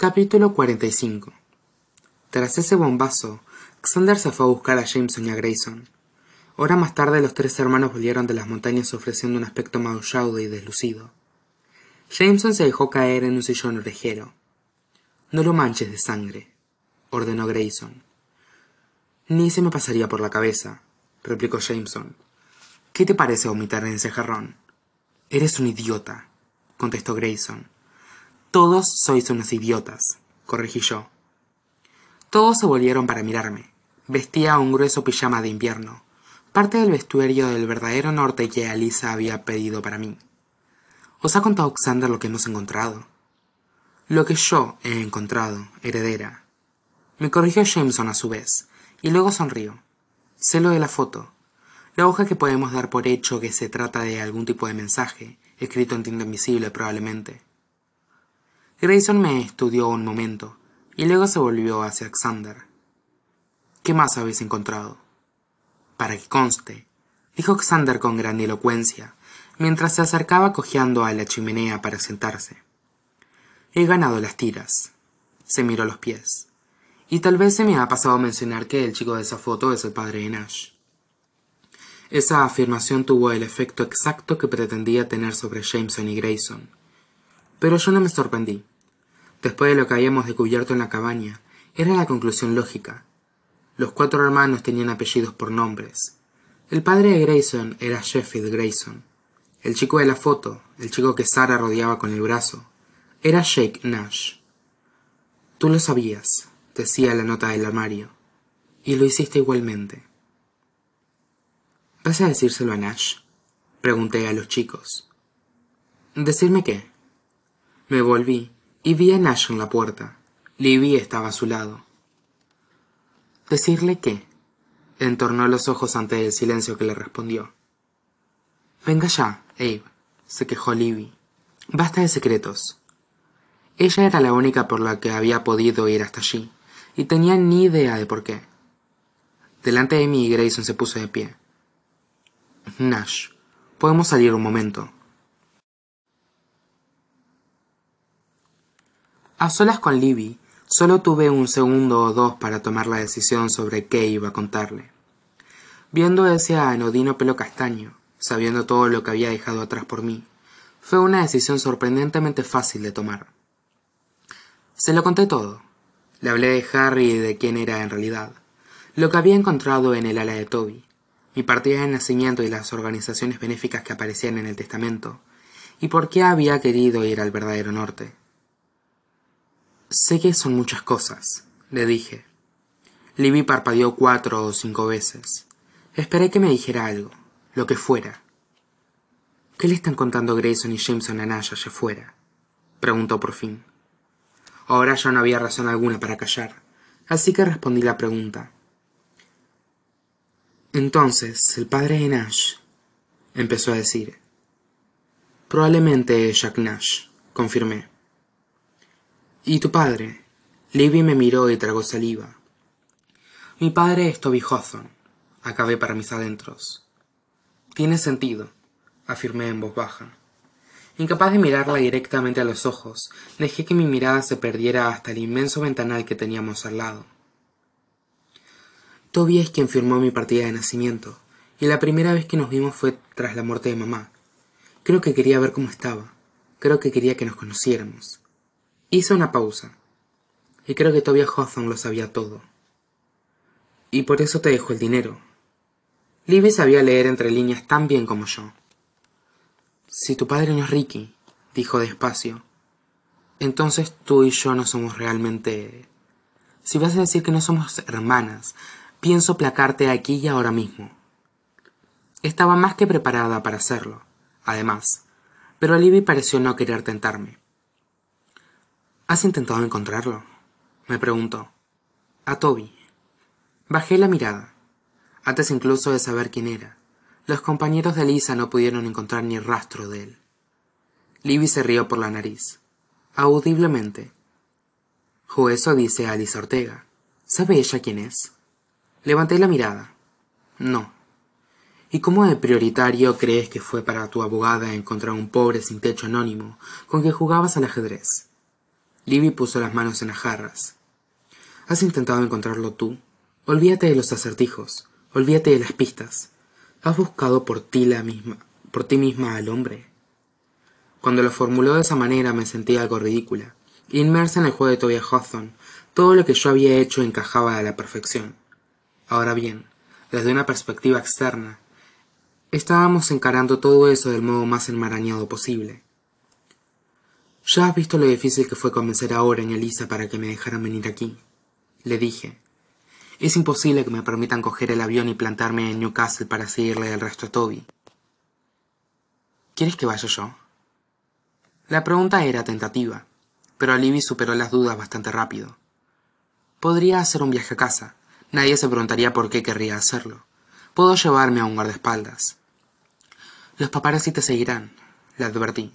Capítulo 45 Tras ese bombazo, Xander se fue a buscar a Jameson y a Grayson. Hora más tarde los tres hermanos volvieron de las montañas ofreciendo un aspecto maullado y deslucido. Jameson se dejó caer en un sillón orejero. No lo manches de sangre, ordenó Grayson. Ni se me pasaría por la cabeza, replicó Jameson. ¿Qué te parece vomitar en ese jarrón? Eres un idiota, contestó Grayson. Todos sois unos idiotas, corregí yo. Todos se volvieron para mirarme. Vestía un grueso pijama de invierno, parte del vestuario del verdadero norte que Alisa había pedido para mí. ¿Os ha contado Xander lo que hemos encontrado? Lo que yo he encontrado, heredera. Me corrigió Jameson a su vez, y luego sonrió. Sé lo de la foto. La hoja que podemos dar por hecho que se trata de algún tipo de mensaje, escrito en tinta invisible probablemente. Grayson me estudió un momento, y luego se volvió hacia Xander. ¿Qué más habéis encontrado? Para que conste, dijo Xander con gran elocuencia, mientras se acercaba cojeando a la chimenea para sentarse. He ganado las tiras. Se miró los pies. Y tal vez se me ha pasado mencionar que el chico de esa foto es el padre de Nash. Esa afirmación tuvo el efecto exacto que pretendía tener sobre Jameson y Grayson. Pero yo no me sorprendí. Después de lo que habíamos descubierto en la cabaña, era la conclusión lógica. Los cuatro hermanos tenían apellidos por nombres. El padre de Grayson era Sheffield Grayson. El chico de la foto, el chico que Sara rodeaba con el brazo, era Jake Nash. Tú lo sabías, decía la nota del armario, y lo hiciste igualmente. ¿Vas a decírselo a Nash? Pregunté a los chicos. ¿Decirme qué? Me volví y vi a Nash en la puerta. Libby estaba a su lado. ¿Decirle qué? Entornó los ojos ante el silencio que le respondió. Venga ya, Abe, se quejó Libby. Basta de secretos. Ella era la única por la que había podido ir hasta allí, y tenía ni idea de por qué. Delante de mí Grayson se puso de pie. Nash, podemos salir un momento. A solas con Libby, solo tuve un segundo o dos para tomar la decisión sobre qué iba a contarle. Viendo ese anodino pelo castaño, sabiendo todo lo que había dejado atrás por mí, fue una decisión sorprendentemente fácil de tomar. Se lo conté todo. Le hablé de Harry y de quién era en realidad, lo que había encontrado en el ala de Toby, mi partida de nacimiento y las organizaciones benéficas que aparecían en el testamento, y por qué había querido ir al verdadero norte. Sé que son muchas cosas, le dije. Libby parpadeó cuatro o cinco veces. Esperé que me dijera algo, lo que fuera. ¿Qué le están contando Grayson y Jameson a Nash allá afuera? preguntó por fin. Ahora ya no había razón alguna para callar, así que respondí la pregunta. Entonces, el padre de Nash empezó a decir. Probablemente Jack Nash, confirmé. ¿Y tu padre? Libby me miró y tragó saliva. Mi padre es Toby Hawthorne, acabé para mis adentros. Tiene sentido, afirmé en voz baja. Incapaz de mirarla directamente a los ojos, dejé que mi mirada se perdiera hasta el inmenso ventanal que teníamos al lado. Toby es quien firmó mi partida de nacimiento, y la primera vez que nos vimos fue tras la muerte de mamá. Creo que quería ver cómo estaba. Creo que quería que nos conociéramos. Hice una pausa. Y creo que Toby Hawthorne lo sabía todo. Y por eso te dejo el dinero. Libby sabía leer entre líneas tan bien como yo. Si tu padre no es Ricky, dijo despacio, entonces tú y yo no somos realmente... Si vas a decir que no somos hermanas, Pienso placarte aquí y ahora mismo. Estaba más que preparada para hacerlo, además, pero Libby pareció no querer tentarme. ¿Has intentado encontrarlo? me preguntó. A Toby. Bajé la mirada. Antes incluso de saber quién era, los compañeros de Lisa no pudieron encontrar ni rastro de él. Libby se rió por la nariz, audiblemente. O eso dice Alice Ortega. ¿Sabe ella quién es? Levanté la mirada. No. ¿Y cómo de prioritario crees que fue para tu abogada encontrar un pobre sin techo anónimo con que jugabas al ajedrez? Libby puso las manos en las jarras. ¿Has intentado encontrarlo tú? Olvídate de los acertijos. Olvídate de las pistas. ¿Has buscado por ti la misma, por ti misma al hombre? Cuando lo formuló de esa manera me sentí algo ridícula. Inmersa en el juego de Toby Hawthorne, todo lo que yo había hecho encajaba a la perfección. Ahora bien, desde una perspectiva externa, estábamos encarando todo eso del modo más enmarañado posible. Ya has visto lo difícil que fue convencer a Oren y Elisa para que me dejaran venir aquí. Le dije. Es imposible que me permitan coger el avión y plantarme en Newcastle para seguirle el resto a Toby. ¿Quieres que vaya yo? La pregunta era tentativa, pero Libby superó las dudas bastante rápido. Podría hacer un viaje a casa. Nadie se preguntaría por qué querría hacerlo. Puedo llevarme a un guardaespaldas. Los paparazzi te seguirán, le advertí.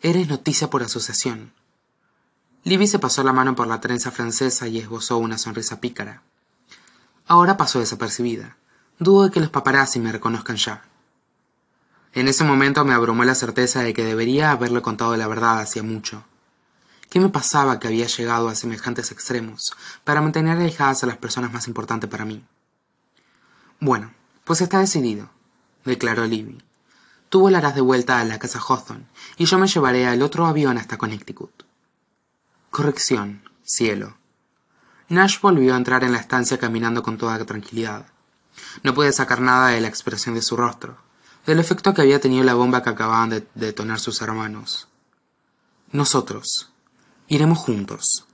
Eres noticia por asociación. Libby se pasó la mano por la trenza francesa y esbozó una sonrisa pícara. Ahora pasó desapercibida. Dudo de que los paparazzi me reconozcan ya. En ese momento me abrumó la certeza de que debería haberle contado la verdad hacía mucho. ¿Qué me pasaba que había llegado a semejantes extremos para mantener alejadas a las personas más importantes para mí? Bueno, pues está decidido, declaró Libby. Tú volarás de vuelta a la casa Hawthorne y yo me llevaré al otro avión hasta Connecticut. Corrección, cielo. Nash volvió a entrar en la estancia caminando con toda tranquilidad. No pude sacar nada de la expresión de su rostro, del efecto que había tenido la bomba que acababan de detonar sus hermanos. Nosotros. Iremos juntos.